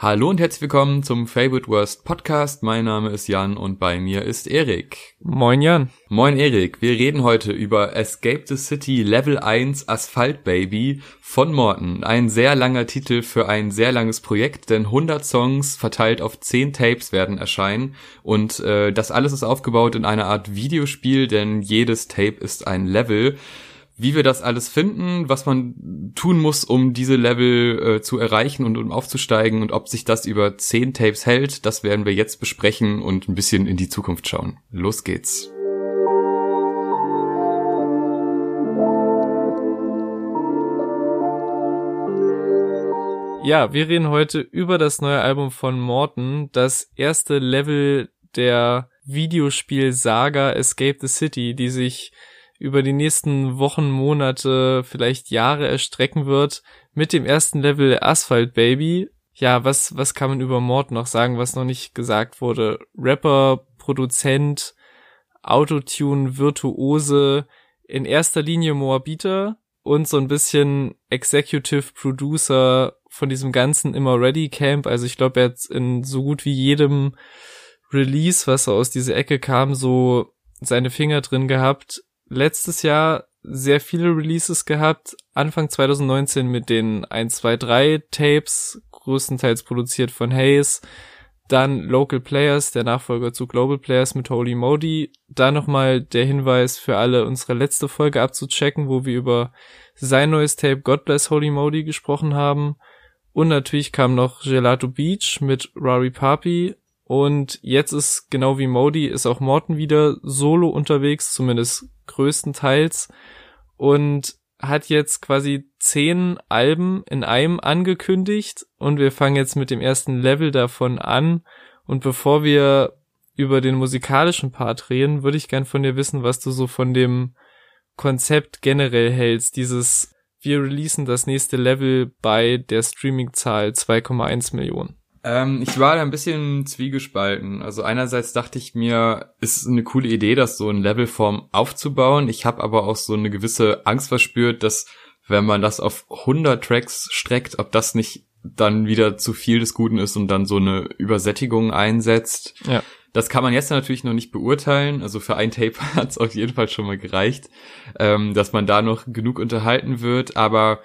Hallo und herzlich willkommen zum Favorite Worst Podcast. Mein Name ist Jan und bei mir ist Erik. Moin Jan. Moin Erik. Wir reden heute über Escape the City Level 1 Asphalt Baby von Morton. Ein sehr langer Titel für ein sehr langes Projekt, denn 100 Songs verteilt auf 10 Tapes werden erscheinen und äh, das alles ist aufgebaut in einer Art Videospiel, denn jedes Tape ist ein Level wie wir das alles finden, was man tun muss, um diese Level äh, zu erreichen und um aufzusteigen und ob sich das über zehn Tapes hält, das werden wir jetzt besprechen und ein bisschen in die Zukunft schauen. Los geht's. Ja, wir reden heute über das neue Album von Morton, das erste Level der Videospiel-Saga Escape the City, die sich über die nächsten Wochen, Monate, vielleicht Jahre erstrecken wird mit dem ersten Level Asphalt Baby. Ja, was, was kann man über Mord noch sagen, was noch nicht gesagt wurde? Rapper, Produzent, Autotune, Virtuose, in erster Linie Moabiter und so ein bisschen Executive Producer von diesem ganzen Immer Ready Camp. Also ich glaube, er hat in so gut wie jedem Release, was so aus dieser Ecke kam, so seine Finger drin gehabt letztes Jahr sehr viele Releases gehabt. Anfang 2019 mit den 1, 2, 3 Tapes, größtenteils produziert von Hayes. Dann Local Players, der Nachfolger zu Global Players mit Holy Modi. Da nochmal der Hinweis für alle, unsere letzte Folge abzuchecken, wo wir über sein neues Tape God Bless Holy Modi gesprochen haben. Und natürlich kam noch Gelato Beach mit Rari Papi. Und jetzt ist genau wie Modi, ist auch Morton wieder solo unterwegs, zumindest größtenteils und hat jetzt quasi zehn Alben in einem angekündigt und wir fangen jetzt mit dem ersten Level davon an und bevor wir über den musikalischen Part reden, würde ich gern von dir wissen, was du so von dem Konzept generell hältst, dieses wir releasen das nächste Level bei der Streaming-Zahl 2,1 Millionen. Ähm, ich war da ein bisschen zwiegespalten. Also einerseits dachte ich mir, ist eine coole Idee, das so in Levelform aufzubauen. Ich habe aber auch so eine gewisse Angst verspürt, dass wenn man das auf 100 Tracks streckt, ob das nicht dann wieder zu viel des Guten ist und dann so eine Übersättigung einsetzt. Ja. Das kann man jetzt natürlich noch nicht beurteilen. Also für ein Tape hat es auf jeden Fall schon mal gereicht, ähm, dass man da noch genug unterhalten wird. Aber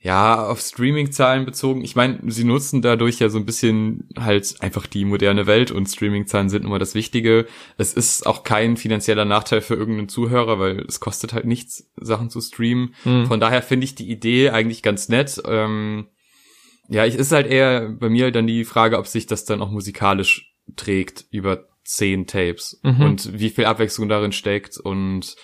ja, auf Streaming-Zahlen bezogen. Ich meine, sie nutzen dadurch ja so ein bisschen halt einfach die moderne Welt und Streaming-Zahlen sind immer das Wichtige. Es ist auch kein finanzieller Nachteil für irgendeinen Zuhörer, weil es kostet halt nichts, Sachen zu streamen. Mhm. Von daher finde ich die Idee eigentlich ganz nett. Ähm, ja, ich ist halt eher bei mir dann die Frage, ob sich das dann auch musikalisch trägt über zehn Tapes mhm. und wie viel Abwechslung darin steckt und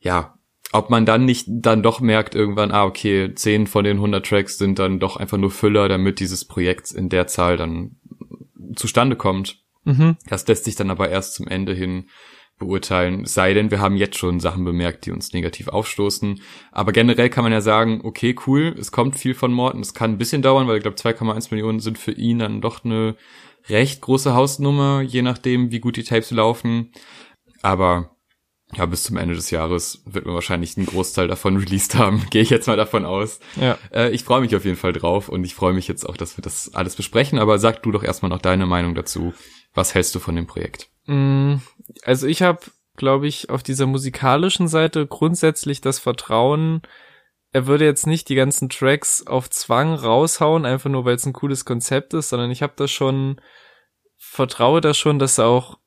ja, ob man dann nicht dann doch merkt irgendwann, ah, okay, zehn von den 100 Tracks sind dann doch einfach nur Füller, damit dieses Projekt in der Zahl dann zustande kommt. Mhm. Das lässt sich dann aber erst zum Ende hin beurteilen. Sei denn, wir haben jetzt schon Sachen bemerkt, die uns negativ aufstoßen. Aber generell kann man ja sagen, okay, cool, es kommt viel von Morten. Es kann ein bisschen dauern, weil ich glaube, 2,1 Millionen sind für ihn dann doch eine recht große Hausnummer, je nachdem, wie gut die Tapes laufen. Aber ja, bis zum Ende des Jahres wird man wahrscheinlich einen Großteil davon released haben. Gehe ich jetzt mal davon aus. Ja. Äh, ich freue mich auf jeden Fall drauf und ich freue mich jetzt auch, dass wir das alles besprechen. Aber sag du doch erstmal noch deine Meinung dazu. Was hältst du von dem Projekt? Mm, also ich habe, glaube ich, auf dieser musikalischen Seite grundsätzlich das Vertrauen, er würde jetzt nicht die ganzen Tracks auf Zwang raushauen, einfach nur weil es ein cooles Konzept ist, sondern ich habe da schon, vertraue da schon, dass er auch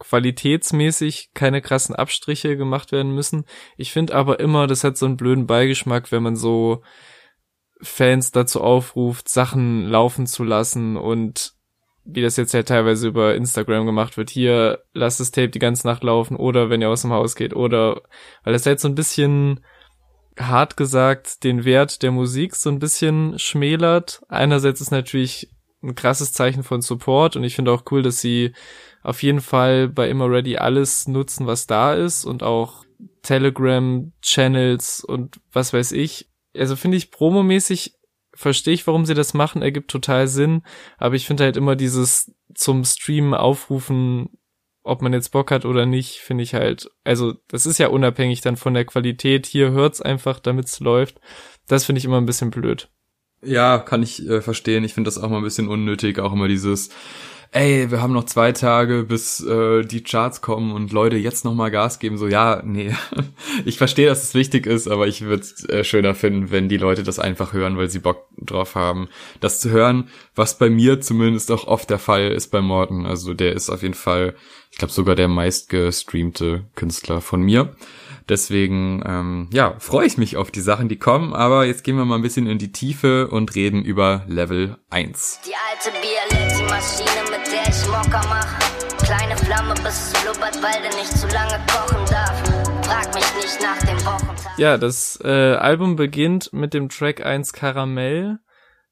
qualitätsmäßig keine krassen Abstriche gemacht werden müssen. Ich finde aber immer, das hat so einen blöden Beigeschmack, wenn man so Fans dazu aufruft, Sachen laufen zu lassen und wie das jetzt ja teilweise über Instagram gemacht wird, hier lasst das Tape die ganze Nacht laufen oder wenn ihr aus dem Haus geht oder weil das halt so ein bisschen hart gesagt den Wert der Musik so ein bisschen schmälert. Einerseits ist natürlich ein krasses Zeichen von Support und ich finde auch cool, dass sie auf jeden Fall bei Immer Ready alles nutzen, was da ist und auch Telegram-Channels und was weiß ich. Also finde ich promomäßig verstehe ich, warum sie das machen, ergibt total Sinn, aber ich finde halt immer dieses zum Streamen aufrufen, ob man jetzt Bock hat oder nicht, finde ich halt, also das ist ja unabhängig dann von der Qualität, hier hört's einfach, damit's läuft. Das finde ich immer ein bisschen blöd. Ja, kann ich äh, verstehen. Ich finde das auch mal ein bisschen unnötig, auch immer dieses ey, wir haben noch zwei Tage, bis äh, die Charts kommen und Leute jetzt noch mal Gas geben. So, ja, nee, ich verstehe, dass es wichtig ist, aber ich würde es äh, schöner finden, wenn die Leute das einfach hören, weil sie Bock drauf haben, das zu hören, was bei mir zumindest auch oft der Fall ist bei Morten. Also der ist auf jeden Fall, ich glaube sogar der meistgestreamte Künstler von mir. Deswegen, ähm, ja, freue ich mich auf die Sachen, die kommen. Aber jetzt gehen wir mal ein bisschen in die Tiefe und reden über Level 1. Die alte Bialetti-Maschine, mit der ich Mocker mache. Kleine Flamme, bis es blubbert, weil der nicht zu lange kochen darf. Frag mich nicht nach dem Wochentag. Ja, das äh, Album beginnt mit dem Track 1 Karamell.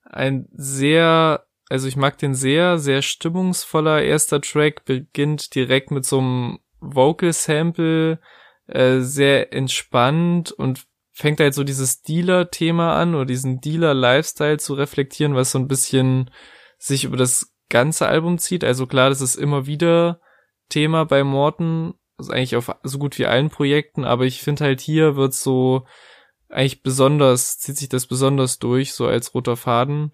Ein sehr also ich mag den sehr, sehr stimmungsvoller erster Track, beginnt direkt mit so einem Vocal Sample, äh, sehr entspannt und fängt halt so dieses Dealer-Thema an oder diesen Dealer-Lifestyle zu reflektieren, was so ein bisschen sich über das ganze Album zieht. Also klar, das ist immer wieder Thema bei Morton, also eigentlich auf so gut wie allen Projekten, aber ich finde halt hier wird so eigentlich besonders, zieht sich das besonders durch, so als roter Faden.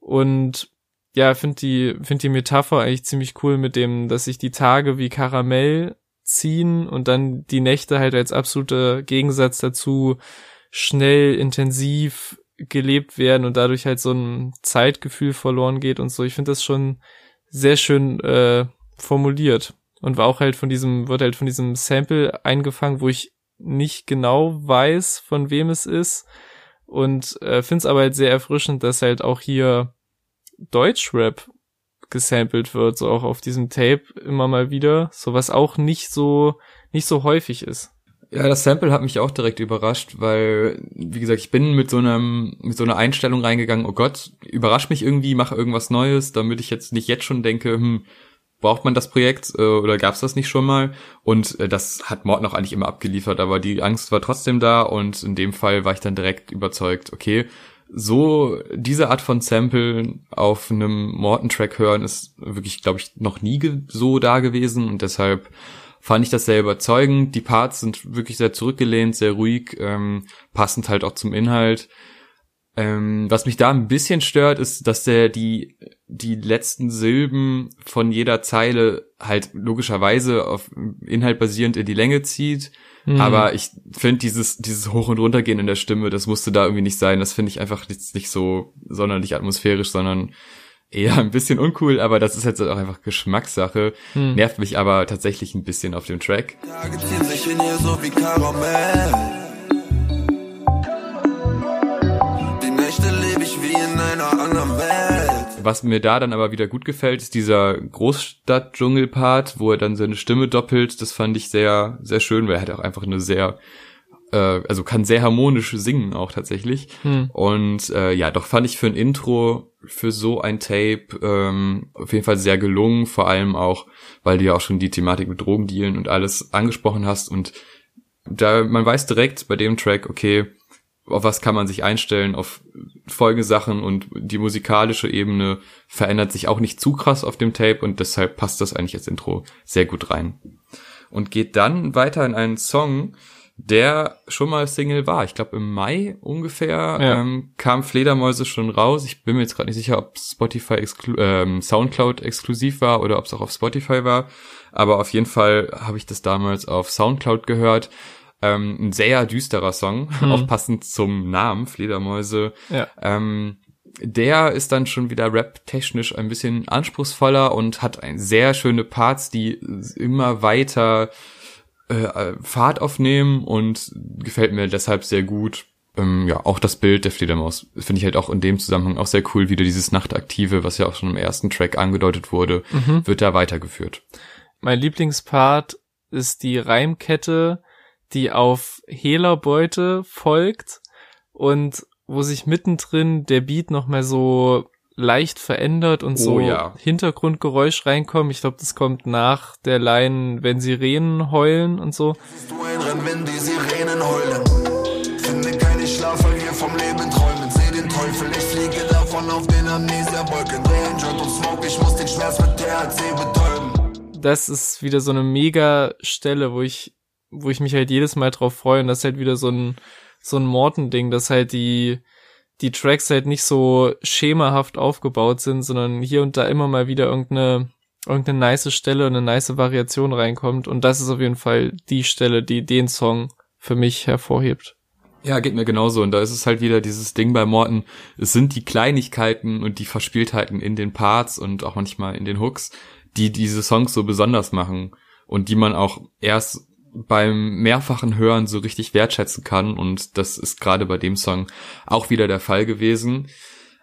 Und ja, finde die, finde die Metapher eigentlich ziemlich cool mit dem, dass sich die Tage wie Karamell ziehen und dann die Nächte halt als absoluter Gegensatz dazu schnell, intensiv gelebt werden und dadurch halt so ein Zeitgefühl verloren geht und so. Ich finde das schon sehr schön äh, formuliert und war auch halt von diesem, wird halt von diesem Sample eingefangen, wo ich nicht genau weiß, von wem es ist und äh, finde es aber halt sehr erfrischend, dass halt auch hier Deutschrap gesampelt wird, so auch auf diesem Tape immer mal wieder, so was auch nicht so, nicht so häufig ist. Ja, das Sample hat mich auch direkt überrascht, weil, wie gesagt, ich bin mit so einem, mit so einer Einstellung reingegangen, oh Gott, überrasch mich irgendwie, mach irgendwas Neues, damit ich jetzt nicht jetzt schon denke, hm, braucht man das Projekt äh, oder gab's das nicht schon mal? Und äh, das hat Mord noch eigentlich immer abgeliefert, aber die Angst war trotzdem da und in dem Fall war ich dann direkt überzeugt, okay, so diese Art von Sample auf einem Morton-Track hören ist wirklich, glaube ich, noch nie so da gewesen und deshalb fand ich das sehr überzeugend. Die Parts sind wirklich sehr zurückgelehnt, sehr ruhig, ähm, passend halt auch zum Inhalt. Ähm, was mich da ein bisschen stört, ist, dass der die, die letzten Silben von jeder Zeile halt logischerweise auf Inhalt basierend in die Länge zieht Mhm. Aber ich finde dieses, dieses Hoch- und Runtergehen in der Stimme, das musste da irgendwie nicht sein. Das finde ich einfach nicht, nicht so sonderlich atmosphärisch, sondern eher ein bisschen uncool, aber das ist jetzt auch einfach Geschmackssache. Hm. Nervt mich aber tatsächlich ein bisschen auf dem Track. Tage ziehen sich in ihr so wie Karamell. Was mir da dann aber wieder gut gefällt, ist dieser Großstadt-Dschungel-Part, wo er dann seine Stimme doppelt. Das fand ich sehr, sehr schön, weil er hat auch einfach eine sehr, äh, also kann sehr harmonisch singen auch tatsächlich. Hm. Und äh, ja, doch fand ich für ein Intro, für so ein Tape ähm, auf jeden Fall sehr gelungen, vor allem auch, weil du ja auch schon die Thematik mit Drogendealen und alles angesprochen hast und da man weiß direkt bei dem Track, okay, auf was kann man sich einstellen, auf Folgesachen und die musikalische Ebene verändert sich auch nicht zu krass auf dem Tape und deshalb passt das eigentlich als Intro sehr gut rein. Und geht dann weiter in einen Song, der schon mal Single war. Ich glaube im Mai ungefähr ja. ähm, kam Fledermäuse schon raus. Ich bin mir jetzt gerade nicht sicher, ob Spotify exklu ähm, Soundcloud exklusiv war oder ob es auch auf Spotify war. Aber auf jeden Fall habe ich das damals auf Soundcloud gehört ähm, ein sehr düsterer Song, mhm. auch passend zum Namen, Fledermäuse. Ja. Ähm, der ist dann schon wieder rap-technisch ein bisschen anspruchsvoller und hat ein sehr schöne Parts, die immer weiter äh, Fahrt aufnehmen und gefällt mir deshalb sehr gut. Ähm, ja, auch das Bild der Fledermaus finde ich halt auch in dem Zusammenhang auch sehr cool. Wieder dieses Nachtaktive, was ja auch schon im ersten Track angedeutet wurde, mhm. wird da weitergeführt. Mein Lieblingspart ist die Reimkette, die auf Hehlerbeute folgt und wo sich mittendrin der Beat noch mal so leicht verändert und so oh, ja. Hintergrundgeräusch reinkommt. Ich glaube, das kommt nach der Line, wenn Sirenen heulen und so. Das ist wieder so eine mega Stelle, wo ich wo ich mich halt jedes Mal drauf freue und das ist halt wieder so ein so ein Morten-Ding, dass halt die die Tracks halt nicht so schemahaft aufgebaut sind, sondern hier und da immer mal wieder irgendeine irgendeine nice Stelle, eine nice Variation reinkommt und das ist auf jeden Fall die Stelle, die den Song für mich hervorhebt. Ja, geht mir genauso. Und da ist es halt wieder dieses Ding bei Morten. Es sind die Kleinigkeiten und die Verspieltheiten in den Parts und auch manchmal in den Hooks, die diese Songs so besonders machen und die man auch erst beim mehrfachen Hören so richtig wertschätzen kann. Und das ist gerade bei dem Song auch wieder der Fall gewesen.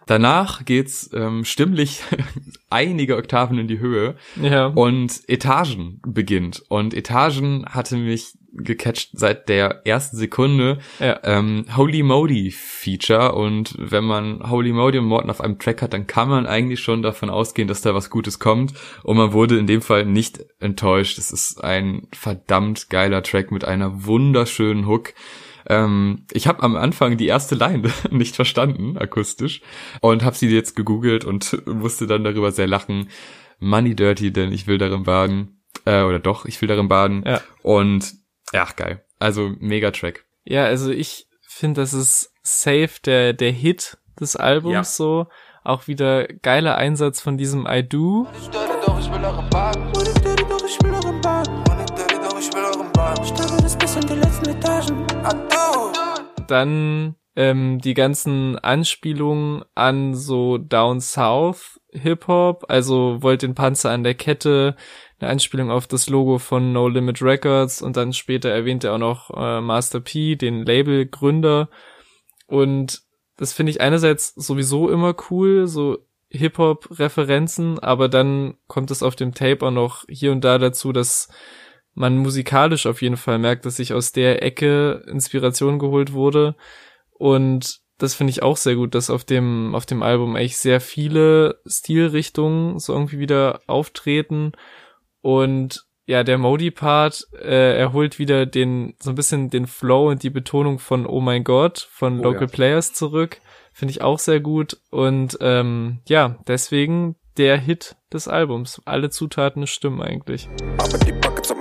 Danach geht's ähm, stimmlich einige Oktaven in die Höhe ja. und Etagen beginnt. Und Etagen hatte mich gecatcht seit der ersten Sekunde. Ja. Ähm, Holy Modi Feature und wenn man Holy Modi und Morton auf einem Track hat, dann kann man eigentlich schon davon ausgehen, dass da was Gutes kommt. Und man wurde in dem Fall nicht enttäuscht. Es ist ein verdammt geiler Track mit einer wunderschönen Hook ähm, ich habe am Anfang die erste Line nicht verstanden, akustisch, und habe sie jetzt gegoogelt und musste dann darüber sehr lachen. Money Dirty, denn ich will darin baden. Äh, oder doch, ich will darin baden. Ja. Und ja, geil. Also mega Track. Ja, also ich finde, das ist safe der, der Hit des Albums Ja. so. Auch wieder geiler Einsatz von diesem I Do. Ich störe doch, ich will euren Bad. Meine Dirty doch, ich will euren Bad. Doch, ich will euren steige das bis in die letzten Etagen. Ado! Dann ähm, die ganzen Anspielungen an so Down South Hip-Hop, also wollt den Panzer an der Kette, eine Anspielung auf das Logo von No Limit Records und dann später erwähnt er auch noch äh, Master P, den Labelgründer. Und das finde ich einerseits sowieso immer cool, so Hip-Hop-Referenzen, aber dann kommt es auf dem Tape auch noch hier und da dazu, dass man musikalisch auf jeden Fall merkt, dass sich aus der Ecke Inspiration geholt wurde. Und das finde ich auch sehr gut, dass auf dem, auf dem Album eigentlich sehr viele Stilrichtungen so irgendwie wieder auftreten. Und ja, der Modi-Part, äh, er holt wieder den, so ein bisschen den Flow und die Betonung von Oh mein Gott, von Oh Local ja. Players zurück. Finde ich auch sehr gut. Und ähm, ja, deswegen der Hit des Albums. Alle Zutaten stimmen eigentlich. Aber die Buckets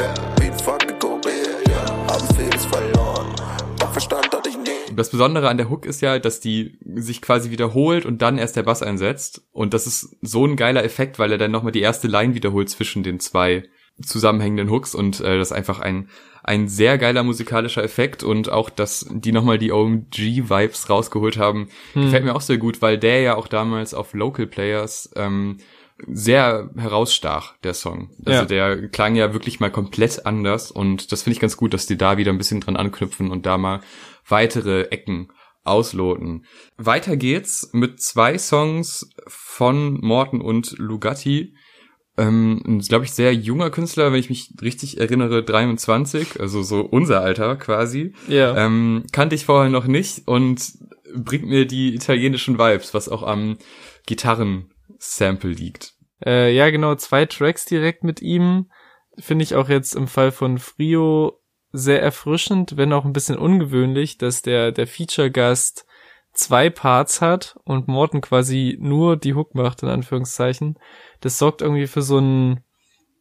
yeah. Wie fucking Korea, yeah. Haben vieles verloren. Doch Verstand hatte ich nie. Das Besondere an der Hook ist ja, dass die sich quasi wiederholt und dann erst der Bass einsetzt. Und das ist so ein geiler Effekt, weil er dann nochmal die erste Line wiederholt zwischen den zwei zusammenhängenden Hooks und äh, das ist einfach ein ein sehr geiler musikalischer Effekt und auch, dass die nochmal die OMG-Vibes rausgeholt haben, gefällt mir auch sehr gut, weil der ja auch damals auf Local Players ähm, sehr herausstach, der Song. Also Ja. der klang ja wirklich mal komplett anders und das finde ich ganz gut, dass die da wieder ein bisschen dran anknüpfen und da mal weitere Ecken ausloten. Weiter geht's mit zwei Songs von Morton und Lugatti. Ähm, ein, glaube ich, sehr junger Künstler, wenn ich mich richtig erinnere, 23, also so unser Alter quasi. Ja. Ähm, kannte ich vorher noch nicht und bringt mir die italienischen Vibes, was auch am Gitarrensample liegt. Äh, ja, genau, zwei Tracks direkt mit ihm. Finde ich auch jetzt im Fall von Frio sehr erfrischend, wenn auch ein bisschen ungewöhnlich, dass der, der Feature-Gast zwei Parts hat und Morton quasi nur die Hook macht, in Anführungszeichen. Das sorgt irgendwie für so ein,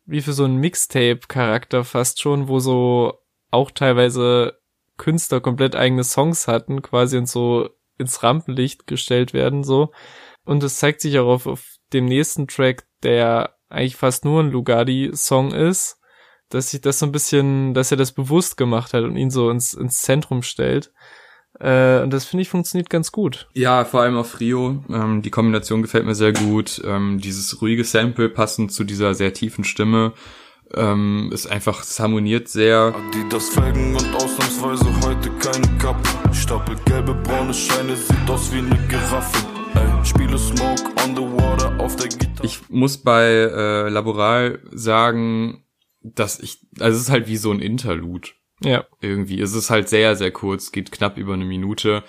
wie für so ein Mixtape-Charakter fast schon, wo so auch teilweise Künstler komplett eigene Songs hatten, quasi und so ins Rampenlicht gestellt werden, so. Und es zeigt sich auch auf, auf dem nächsten Track, der eigentlich fast nur ein Lugardi-Song ist, dass sich das so ein bisschen, dass er das bewusst gemacht hat und ihn so ins, ins Zentrum stellt. Äh, und das finde ich funktioniert ganz gut. Ja, vor allem auf Rio. Ähm, die Kombination gefällt mir sehr gut. Ähm, dieses ruhige Sample passend zu dieser sehr tiefen Stimme ähm, ist einfach, es harmoniert sehr. Adidas Felgen und ausnahmsweise heute keine Kappe. Stapel gelbe, braune Scheine, sieht aus wie eine Giraffe. Spiele Smoke on the water auf der Gitarre. Ich muss bei äh, Laboral sagen, dass ich, also es ist halt wie so ein Interlude. Ja. irgendwie. Es ist halt sehr, sehr kurz, geht knapp über eine Minute.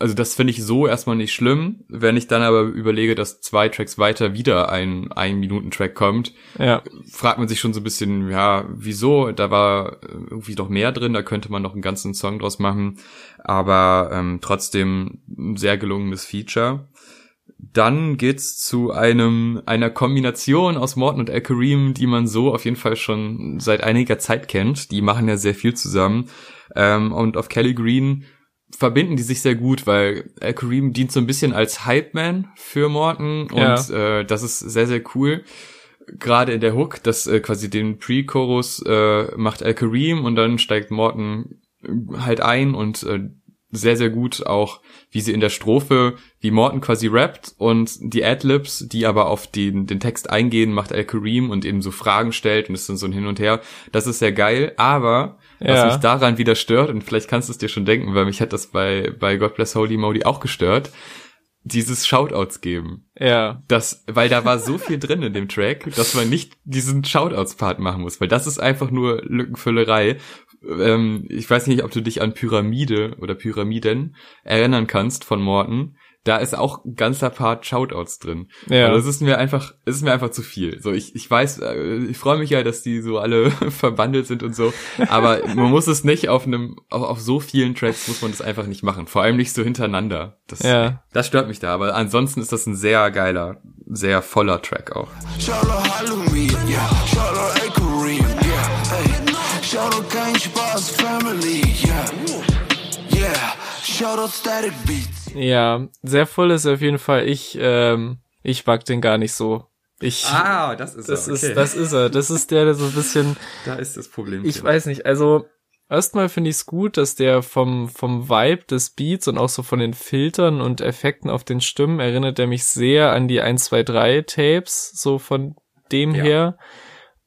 Also das finde ich so erstmal nicht schlimm. Wenn ich dann aber überlege, dass zwei Tracks weiter wieder ein Ein-Minuten-Track kommt, Ja. fragt man sich schon so ein bisschen, ja, wieso? Da war irgendwie doch mehr drin, da könnte man noch einen ganzen Song draus machen. Aber ähm, trotzdem ein sehr gelungenes Feature. Dann geht's zu einem einer Kombination aus Morton und El Kareem, die man so auf jeden Fall schon seit einiger Zeit kennt. Die machen ja sehr viel zusammen. Ähm, und auf Kelly Green verbinden die sich sehr gut, weil Al Kareem dient so ein bisschen als Hype-Man für Morton und Ja. äh, das ist sehr, sehr cool. Gerade in der Hook, dass äh, quasi den Pre-Chorus äh, macht Al Kareem und dann steigt Morton halt ein und äh, sehr, sehr gut auch, wie sie in der Strophe, wie Morton quasi rappt und die Adlibs, die aber auf den, den Text eingehen, macht Al Kareem und eben so Fragen stellt und es ist dann so ein Hin und Her. Das ist sehr geil, aber was Ja. mich daran wieder stört, und vielleicht kannst du es dir schon denken, weil mich hat das bei, bei God Bless Holy Modi auch gestört, dieses Shoutouts geben. Ja. Das, weil da war so viel drin in dem Track, dass man nicht diesen Shoutouts-Part machen muss, weil das ist einfach nur Lückenfüllerei. Ähm, ich weiß nicht, ob du dich an Pyramide oder Pyramiden erinnern kannst von Morton. Da ist auch ein ganzer Part Shoutouts drin. Ja. Aber das ist mir einfach, es ist mir einfach zu viel. So, ich, ich weiß, äh, ich freue mich ja, dass die so alle verbandelt sind und so. Aber man muss es nicht auf einem, auf, auf so vielen Tracks muss man das einfach nicht machen. Vor allem nicht so hintereinander. Das, Ja. das stört mich da. Aber ansonsten ist das ein sehr geiler, sehr voller Track auch. Out Halloween, yeah. Ja, sehr voll ist auf jeden Fall. Ich, ähm, ich mag den gar nicht so. Ich, Ah, das ist das ist, das ist er. Das ist der, der so ein bisschen, da ist das Problem. ich weiß nicht, also, erstmal finde ich es gut, dass der vom, vom Vibe des Beats und auch so von den Filtern und Effekten auf den Stimmen erinnert er mich sehr an die 1, 2, 3 Tapes, so von dem Ja. her.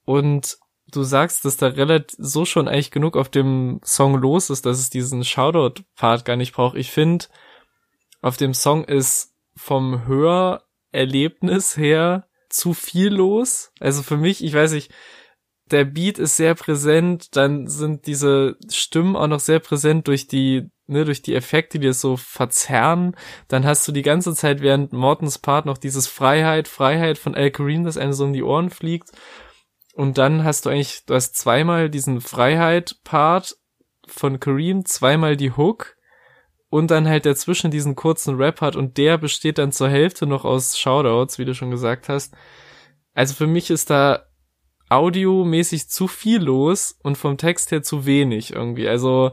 Und du sagst, dass da relativ so schon eigentlich genug auf dem Song los ist, dass es diesen Shoutout-Part gar nicht braucht. Ich finde, auf dem Song ist vom Hörerlebnis her zu viel los. Also für mich, ich weiß nicht, der Beat ist sehr präsent, dann sind diese Stimmen auch noch sehr präsent durch die, ne, durch die Effekte, die das so verzerren. Dann hast du die ganze Zeit während Mortens Part noch dieses Freiheit, Freiheit von Al Kareem, das einem so um die Ohren fliegt. Und dann hast du eigentlich, du hast zweimal diesen Freiheit-Part von Kareem, zweimal die Hook und dann halt dazwischen diesen kurzen Rap-Part und der besteht dann zur Hälfte noch aus Shoutouts, wie du schon gesagt hast. Also für mich ist da audiomäßig zu viel los und vom Text her zu wenig irgendwie. Also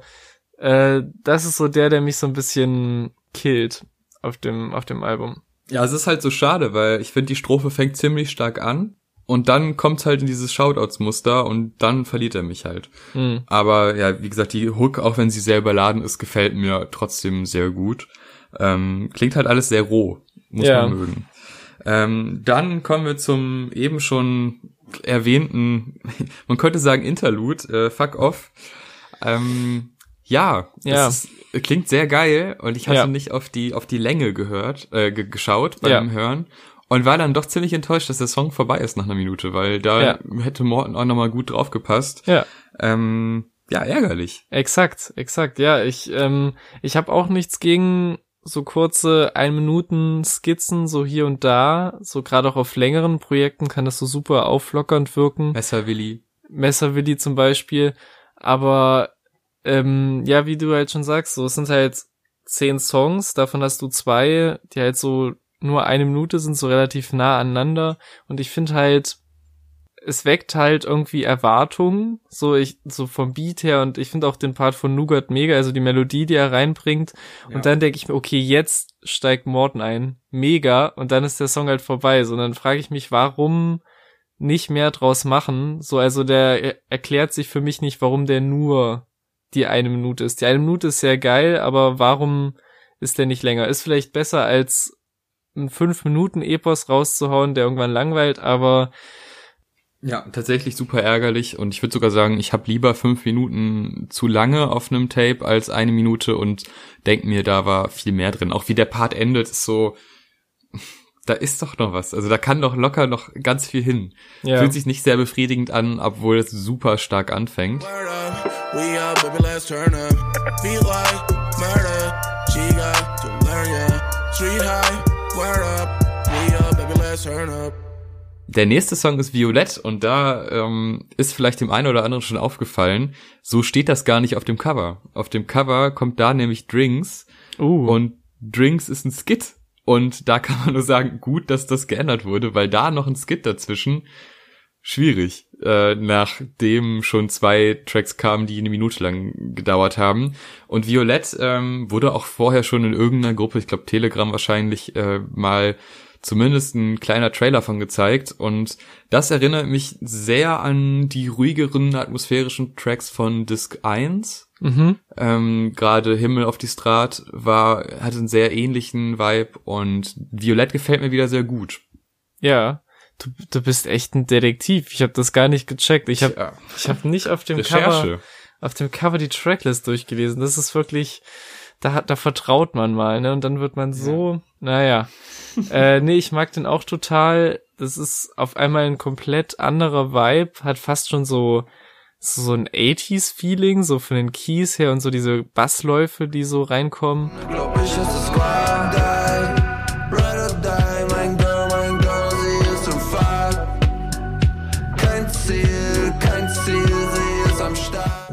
äh, das ist so der, der mich so ein bisschen killt auf dem auf dem Album. Ja, es ist halt so schade, weil ich finde, die Strophe fängt ziemlich stark an und dann kommt halt in dieses Shoutouts-Muster und dann verliert er mich halt. Hm. Aber ja, wie gesagt, die Hook, auch wenn sie sehr überladen ist, gefällt mir trotzdem sehr gut. Ähm, klingt halt alles sehr roh, muss Ja. man mögen. Ähm, dann kommen wir zum eben schon erwähnten, man könnte sagen Interlude, äh, Fuck Off. Ähm, ja, Ja. das ist, klingt sehr geil und ich hatte Ja. nicht auf die auf die Länge gehört, äh, ge geschaut beim Ja. Hören und war dann doch ziemlich enttäuscht, dass der Song vorbei ist nach einer Minute, weil da Ja. hätte Morton auch nochmal gut draufgepasst. Ja. Ähm, ja, ärgerlich. Exakt, exakt. Ja, ich ähm, ich habe auch nichts gegen so kurze ein Minuten Skizzen so hier und da, so gerade auch auf längeren Projekten kann das so super auflockernd wirken. Messerwilli. Messerwilli zum Beispiel. Aber ähm, ja, wie du halt schon sagst, so es sind halt zehn Songs, davon hast du zwei, die halt so nur eine Minute sind, so relativ nah aneinander. Und ich finde halt, es weckt halt irgendwie Erwartungen, so ich, so vom Beat her und ich finde auch den Part von Nougat mega, also die Melodie, die er reinbringt. Ja. Und dann denke ich mir, okay, jetzt steigt Morten ein. Mega. Und dann ist der Song halt vorbei. So, dann frage ich mich, warum nicht mehr draus machen? So, also der er- erklärt sich für mich nicht, warum der nur die eine Minute ist. Die eine Minute ist sehr geil, aber warum ist der nicht länger? Ist vielleicht besser als ein fünf Minuten Epos rauszuhauen, der irgendwann langweilt, aber Ja, tatsächlich super ärgerlich und ich würde sogar sagen, ich habe lieber fünf Minuten zu lange auf einem Tape als eine Minute und denk mir, da war viel mehr drin. Auch wie der Part endet, ist so, da ist doch noch was. Also da kann doch locker noch ganz viel hin. ja. Fühlt sich nicht sehr befriedigend an, obwohl es super stark anfängt. Murder, Der nächste Song ist Violett und da ähm, ist vielleicht dem einen oder anderen schon aufgefallen, so steht das gar nicht auf dem Cover. Auf dem Cover kommt da nämlich Drinks. Uh, und Drinks ist ein Skit. Und da kann man nur sagen, gut, dass das geändert wurde, weil da noch ein Skit dazwischen schwierig, äh, nachdem schon zwei Tracks kamen, die eine Minute lang gedauert haben. Und Violett ähm, wurde auch vorher schon in irgendeiner Gruppe, ich glaube Telegram wahrscheinlich, äh, mal zumindest ein kleiner Trailer von gezeigt. Und das erinnert mich sehr an die ruhigeren atmosphärischen Tracks von Disc 1. Mhm. Ähm, Gerade Himmel auf die Strat war, hatte einen sehr ähnlichen Vibe und Violett gefällt mir wieder sehr gut. Ja. Du, du bist echt ein Detektiv. Ich habe das gar nicht gecheckt. Ich habe Ja. ich hab nicht auf dem Recherche. Cover auf dem Cover die Tracklist durchgelesen. Das ist wirklich da hat da vertraut man mal, ne? Und dann wird man so, naja. äh, nee, ich mag den auch total. Das ist auf einmal ein komplett anderer Vibe, hat fast schon so so ein 80s Feeling, so von den Keys her und so diese Bassläufe, die so reinkommen. Glaub ich,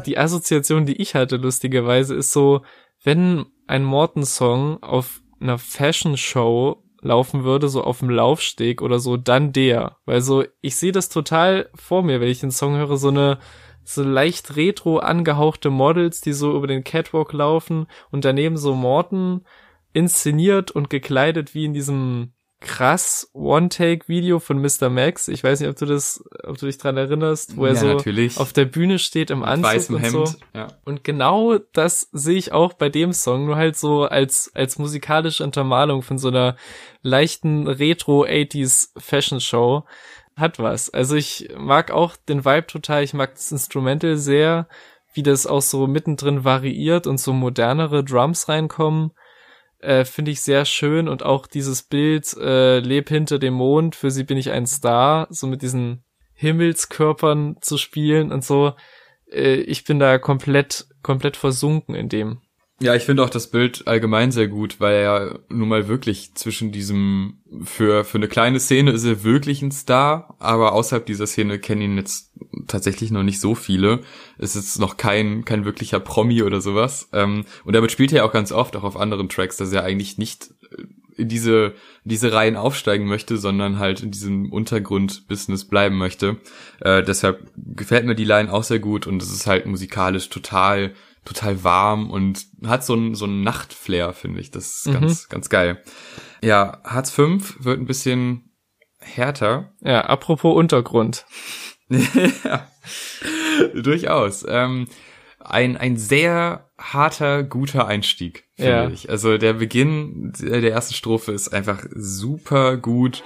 die Assoziation, die ich hatte, lustigerweise, ist so, wenn ein Morton-Song auf einer Fashion-Show laufen würde, so auf dem Laufsteg oder so, dann der. Weil so, ich sehe das total vor mir, wenn ich den Song höre, so eine so leicht retro angehauchte Models, die so über den Catwalk laufen und daneben so Morton inszeniert und gekleidet wie in diesem krass One-Take-Video von Mr. Max. Ich weiß nicht, ob du das, ob du dich dran erinnerst, wo er Ja, so natürlich. auf der Bühne steht im Anzug Weißem und Hemd. so. Ja. Und genau das sehe ich auch bei dem Song, nur halt so als, als musikalische Untermalung von so einer leichten Retro-80s Fashion Show. Hat was. Also ich mag auch den Vibe total, ich mag das Instrumental sehr, wie das auch so mittendrin variiert und so modernere Drums reinkommen. Äh, Finde ich sehr schön und auch dieses Bild, äh, leb hinter dem Mond, für sie bin ich ein Star, so mit diesen Himmelskörpern zu spielen und so äh, ich bin da komplett, komplett versunken in dem. Ja, ich finde auch das Bild allgemein sehr gut, weil er nun mal wirklich zwischen diesem, für, für eine kleine Szene ist er wirklich ein Star, aber außerhalb dieser Szene kennen ihn jetzt tatsächlich noch nicht so viele. Es ist noch kein, kein wirklicher Promi oder sowas. Ähm, und damit spielt er ja auch ganz oft, auch auf anderen Tracks, dass er eigentlich nicht in diese, diese Reihen aufsteigen möchte, sondern halt in diesem Untergrund-Business bleiben möchte. Äh, deshalb gefällt mir die Line auch sehr gut und es ist halt musikalisch total, total warm und hat so ein so ein Nachtflair, finde ich. Das ist Mhm. ganz, ganz geil. Ja, Hartz 5 wird ein bisschen härter. Ja, apropos Untergrund. ja, durchaus. Ähm, ein, ein sehr harter, guter Einstieg, finde Ja. ich. Also der Beginn der der ersten Strophe ist einfach super gut.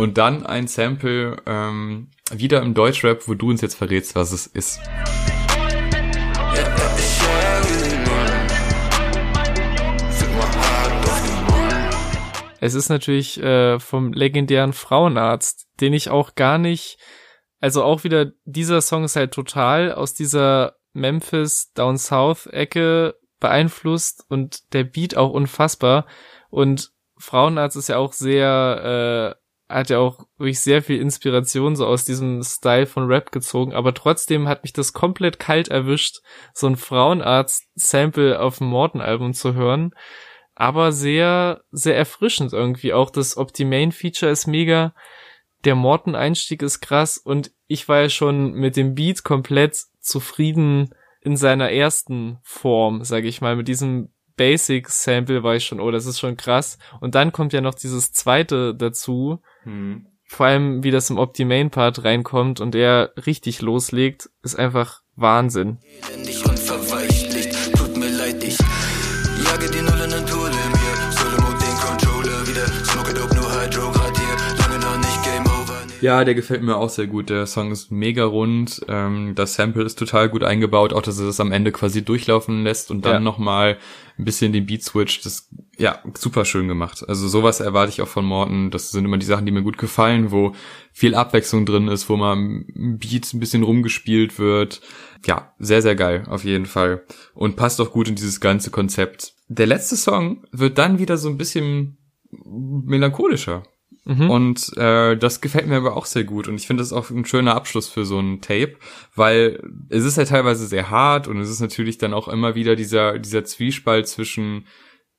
Und dann ein Sample ähm, wieder im Deutschrap, wo du uns jetzt verrätst, was es ist. Es ist natürlich äh, vom legendären Frauenarzt, den ich auch gar nicht, also auch wieder, dieser Song ist halt total aus dieser Memphis Down South Ecke beeinflusst und der Beat auch unfassbar und Frauenarzt ist ja auch sehr, äh, hat ja auch wirklich sehr viel Inspiration so aus diesem Style von Rap gezogen, aber trotzdem hat mich das komplett kalt erwischt, so ein Frauenarzt-Sample auf dem Morton-Album zu hören aber sehr, sehr erfrischend irgendwie. Auch das Optimane-Feature ist mega. Der Morton-Einstieg ist krass und ich war ja schon mit dem Beat komplett zufrieden in seiner ersten Form, sage ich mal. Mit diesem Basic-Sample war ich schon, oh, das ist schon krass. Und dann kommt ja noch dieses zweite dazu. Vor allem, wie das im Optimane-Part reinkommt und er richtig loslegt, ist einfach Wahnsinn. Ja, der gefällt mir auch sehr gut. Der Song ist mega rund. Ähm, das Sample ist total gut eingebaut, auch dass er das am Ende quasi durchlaufen lässt und dann Ja. nochmal ein bisschen den Beat switcht. Das ja super schön gemacht. Also sowas erwarte ich auch von Morton. Das sind immer die Sachen, die mir gut gefallen, wo viel Abwechslung drin ist, wo mal im Beat ein bisschen rumgespielt wird. Ja, sehr, sehr geil, auf jeden Fall. Und passt auch gut in dieses ganze Konzept. Der letzte Song wird dann wieder so ein bisschen melancholischer Mhm. Und äh, das gefällt mir aber auch sehr gut. Und ich finde das auch ein schöner Abschluss für so ein Tape, weil es ist ja teilweise sehr hart und es ist natürlich dann auch immer wieder dieser, dieser Zwiespalt zwischen,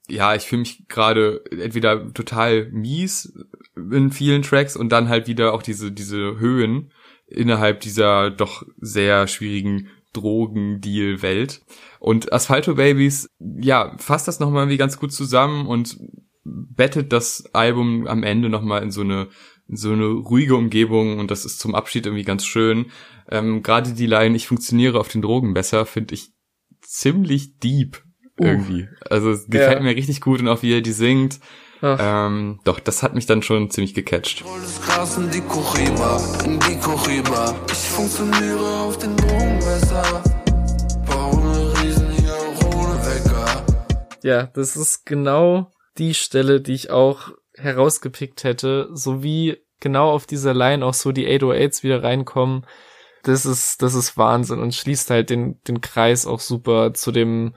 ja, ich fühle mich gerade entweder total mies in vielen Tracks und dann halt wieder auch diese, diese Höhen innerhalb dieser doch sehr schwierigen Drogendeal-Welt. Und Asphalto Babies, ja, fasst das nochmal irgendwie ganz gut zusammen und bettet das Album am Ende nochmal in so eine in so eine ruhige Umgebung und das ist zum Abschied irgendwie ganz schön. Ähm, Gerade die Line, ich funktioniere auf den Drogen besser, finde ich ziemlich deep irgendwie. Also es gefällt Ja. mir richtig gut und auch wie er die singt. Ach. Ähm, doch, das hat mich dann schon ziemlich gecatcht. Ich funktioniere auf den Drogen besser. Ja, das ist genau die Stelle, die ich auch herausgepickt hätte, sowie genau auf dieser Line auch so die 808s wieder reinkommen. Das ist, das ist Wahnsinn und schließt halt den, den Kreis auch super zu dem,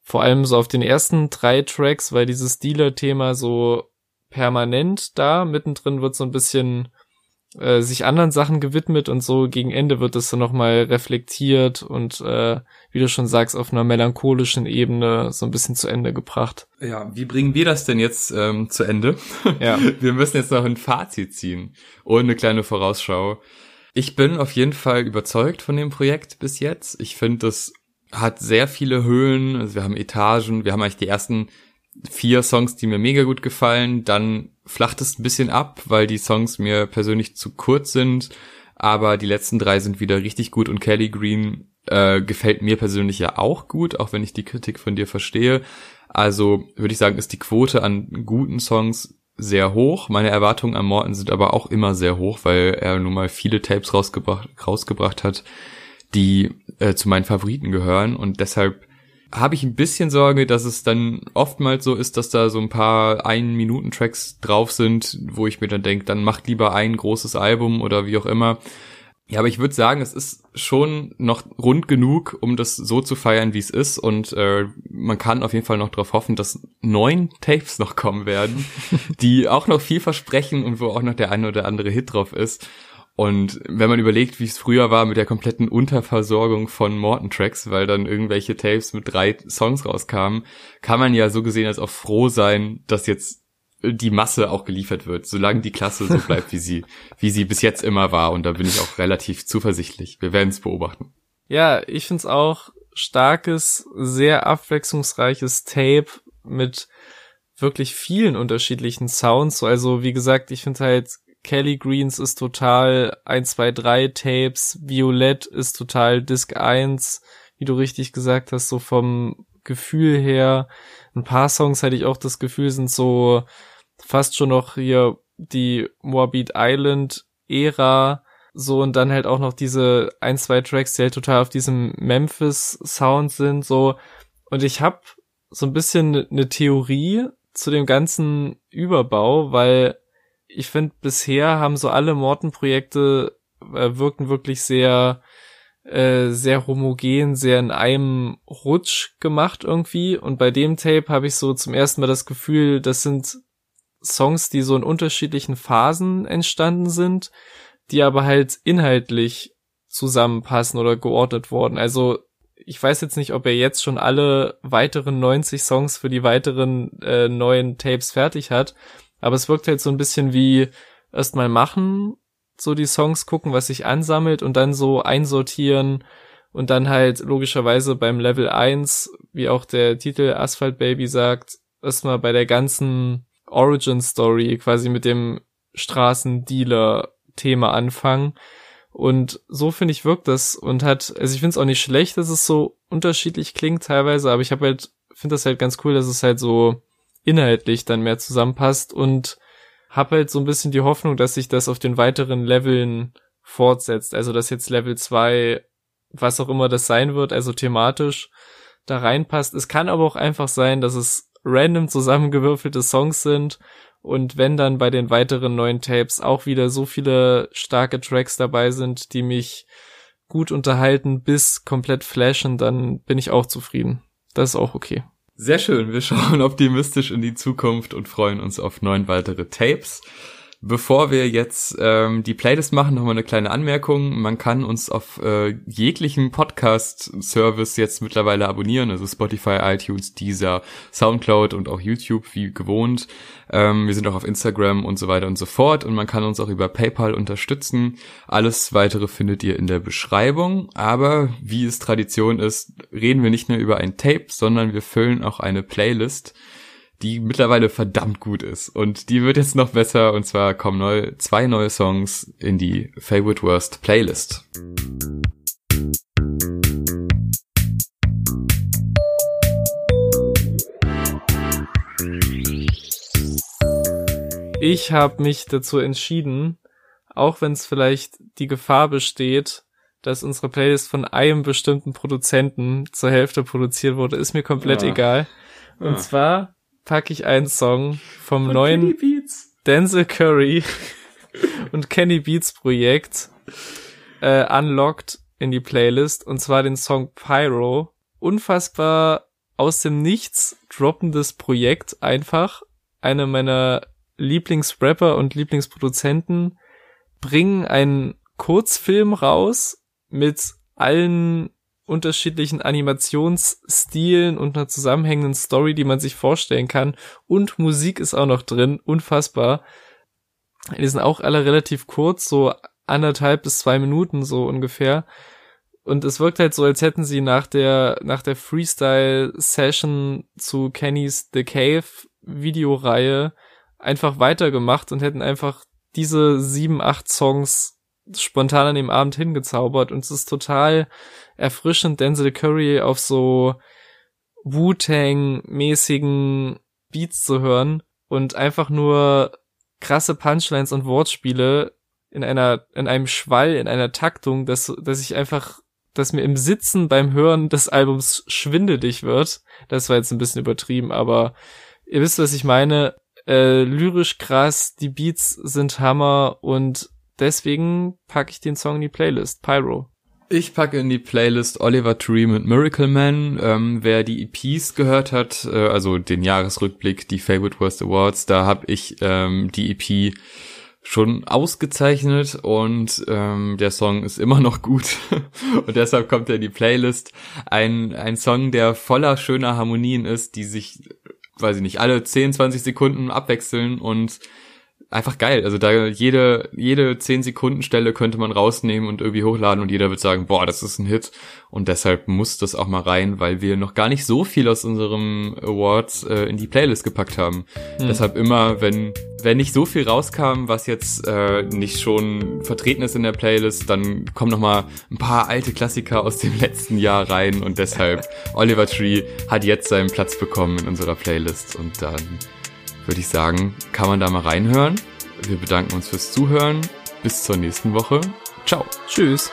vor allem so auf den ersten drei Tracks, weil dieses Dealer-Thema so permanent da, mittendrin wird so ein bisschen äh, sich anderen Sachen gewidmet und so gegen Ende wird es dann nochmal reflektiert und äh, wie du schon sagst, auf einer melancholischen Ebene so ein bisschen zu Ende gebracht. Ja, wie bringen wir das denn jetzt ähm, zu Ende? Ja. Wir müssen jetzt noch ein Fazit ziehen und eine kleine Vorausschau. Ich bin auf jeden Fall überzeugt von dem Projekt bis jetzt. Ich finde, das hat sehr viele Höhen. Also wir haben Etagen. Wir haben eigentlich die ersten vier Songs, die mir mega gut gefallen. Dann flacht es ein bisschen ab, weil die Songs mir persönlich zu kurz sind. Aber die letzten drei sind wieder richtig gut und Kelly Green äh, gefällt mir persönlich ja auch gut, auch wenn ich die Kritik von dir verstehe. Also würde ich sagen, ist die Quote an guten Songs sehr hoch. Meine Erwartungen an Morton sind aber auch immer sehr hoch, weil er nun mal viele Tapes rausgebracht, rausgebracht hat, die äh, zu meinen Favoriten gehören und deshalb habe ich ein bisschen Sorge, dass es dann oftmals so ist, dass da so ein paar Ein-Minuten-Tracks drauf sind, wo ich mir dann denke, dann macht lieber ein großes Album oder wie auch immer. Ja, aber ich würde sagen, es ist schon noch rund genug, um das so zu feiern, wie es ist. Und äh, man kann auf jeden Fall noch darauf hoffen, dass neun Tapes noch kommen werden, die auch noch viel versprechen und wo auch noch der eine oder andere Hit drauf ist. Und wenn man überlegt, wie es früher war mit der kompletten Unterversorgung von Morton-Tracks, weil dann irgendwelche Tapes mit drei Songs rauskamen, kann man ja so gesehen als auch froh sein, dass jetzt die Masse auch geliefert wird, solange die Klasse so bleibt, wie sie, wie sie bis jetzt immer war. Und da bin ich auch relativ zuversichtlich. Wir werden es beobachten. Ja, ich find's auch starkes, sehr abwechslungsreiches Tape mit wirklich vielen unterschiedlichen Sounds. Also wie gesagt, ich finde halt Kelly Greens ist total 1, 2, 3 Tapes, Violett ist total Disc 1, wie du richtig gesagt hast, so vom Gefühl her. Ein paar Songs hatte ich auch das Gefühl, sind so fast schon noch hier die Moabit Island Ära, so und dann halt auch noch diese ein, zwei Tracks, die halt total auf diesem Memphis Sound sind, so. Und ich habe so ein bisschen eine Theorie zu dem ganzen Überbau, weil ich finde, bisher haben so alle Morton-Projekte äh, wirken wirklich sehr, äh, sehr homogen, sehr in einem Rutsch gemacht irgendwie. Und bei dem Tape habe ich so zum ersten Mal das Gefühl, das sind Songs, die so in unterschiedlichen Phasen entstanden sind, die aber halt inhaltlich zusammenpassen oder geordnet worden. Also ich weiß jetzt nicht, ob er jetzt schon alle weiteren 90 Songs für die weiteren äh, neuen Tapes fertig hat, aber es wirkt halt so ein bisschen wie erstmal machen, so die Songs gucken, was sich ansammelt und dann so einsortieren und dann halt logischerweise beim Level 1, wie auch der Titel Asphalt Baby sagt, erstmal bei der ganzen Origin Story quasi mit dem Straßendealer-Thema anfangen. Und so finde ich wirkt das und hat, also ich finde es auch nicht schlecht, dass es so unterschiedlich klingt teilweise, aber ich habe halt, finde das halt ganz cool, dass es halt so inhaltlich dann mehr zusammenpasst und habe halt so ein bisschen die Hoffnung, dass sich das auf den weiteren Leveln fortsetzt. Also dass jetzt Level 2, was auch immer das sein wird, also thematisch da reinpasst. Es kann aber auch einfach sein, dass es random zusammengewürfelte Songs sind und wenn dann bei den weiteren neuen Tapes auch wieder so viele starke Tracks dabei sind, die mich gut unterhalten bis komplett flashen, dann bin ich auch zufrieden. Das ist auch okay. Sehr schön. Wir schauen optimistisch in die Zukunft und freuen uns auf neun weitere Tapes. Bevor wir jetzt ähm, die Playlist machen, nochmal eine kleine Anmerkung. Man kann uns auf äh, jeglichen Podcast-Service jetzt mittlerweile abonnieren, also Spotify, iTunes, Deezer, Soundcloud und auch YouTube wie gewohnt. Ähm, wir sind auch auf Instagram und so weiter und so fort und man kann uns auch über PayPal unterstützen. Alles weitere findet ihr in der Beschreibung. Aber wie es Tradition ist, reden wir nicht nur über ein Tape, sondern wir füllen auch eine Playlist die mittlerweile verdammt gut ist. Und die wird jetzt noch besser. Und zwar kommen neu, zwei neue Songs in die Favorite Worst Playlist. Ich habe mich dazu entschieden, auch wenn es vielleicht die Gefahr besteht, dass unsere Playlist von einem bestimmten Produzenten zur Hälfte produziert wurde, ist mir komplett Ja. egal. Und Ja. zwar packe ich einen Song vom Von neuen. Denzel Curry und Kenny Beats Projekt äh, Unlocked in die Playlist und zwar den Song Pyro. Unfassbar aus dem Nichts droppendes Projekt einfach. Eine meiner Lieblingsrapper und Lieblingsproduzenten bringen einen Kurzfilm raus mit allen unterschiedlichen Animationsstilen und einer zusammenhängenden Story, die man sich vorstellen kann. Und Musik ist auch noch drin. Unfassbar. Die sind auch alle relativ kurz, so anderthalb bis zwei Minuten so ungefähr. Und es wirkt halt so, als hätten sie nach der, nach der Freestyle-Session zu Kennys The Cave Videoreihe einfach weitergemacht und hätten einfach diese sieben, acht Songs spontan an dem Abend hingezaubert. Und es ist total erfrischend, Denzel Curry auf so Wu-Tang-mäßigen Beats zu hören und einfach nur krasse Punchlines und Wortspiele in einer, in einem Schwall, in einer Taktung, dass, dass ich einfach, dass mir im Sitzen beim Hören des Albums schwindelig wird. Das war jetzt ein bisschen übertrieben, aber ihr wisst, was ich meine. Äh, lyrisch krass, die Beats sind Hammer und deswegen packe ich den Song in die Playlist. Pyro. Ich packe in die Playlist Oliver Tree mit Miracle Man. Ähm, wer die EPs gehört hat, äh, also den Jahresrückblick, die Favorite Worst Awards, da habe ich ähm, die EP schon ausgezeichnet und ähm, der Song ist immer noch gut und deshalb kommt er in die Playlist. Ein, ein Song, der voller schöner Harmonien ist, die sich, weiß ich nicht, alle 10, 20 Sekunden abwechseln und einfach geil. Also da jede, jede 10 Sekunden Stelle könnte man rausnehmen und irgendwie hochladen und jeder wird sagen, boah, das ist ein Hit. Und deshalb muss das auch mal rein, weil wir noch gar nicht so viel aus unserem Awards äh, in die Playlist gepackt haben. Deshalb immer, wenn, wenn nicht so viel rauskam, was jetzt äh, nicht schon vertreten ist in der Playlist, dann kommen noch mal ein paar alte Klassiker aus dem letzten Jahr rein und deshalb Oliver Tree hat jetzt seinen Platz bekommen in unserer Playlist und dann würde ich sagen, kann man da mal reinhören. Wir bedanken uns fürs Zuhören. Bis zur nächsten Woche. Ciao. Tschüss.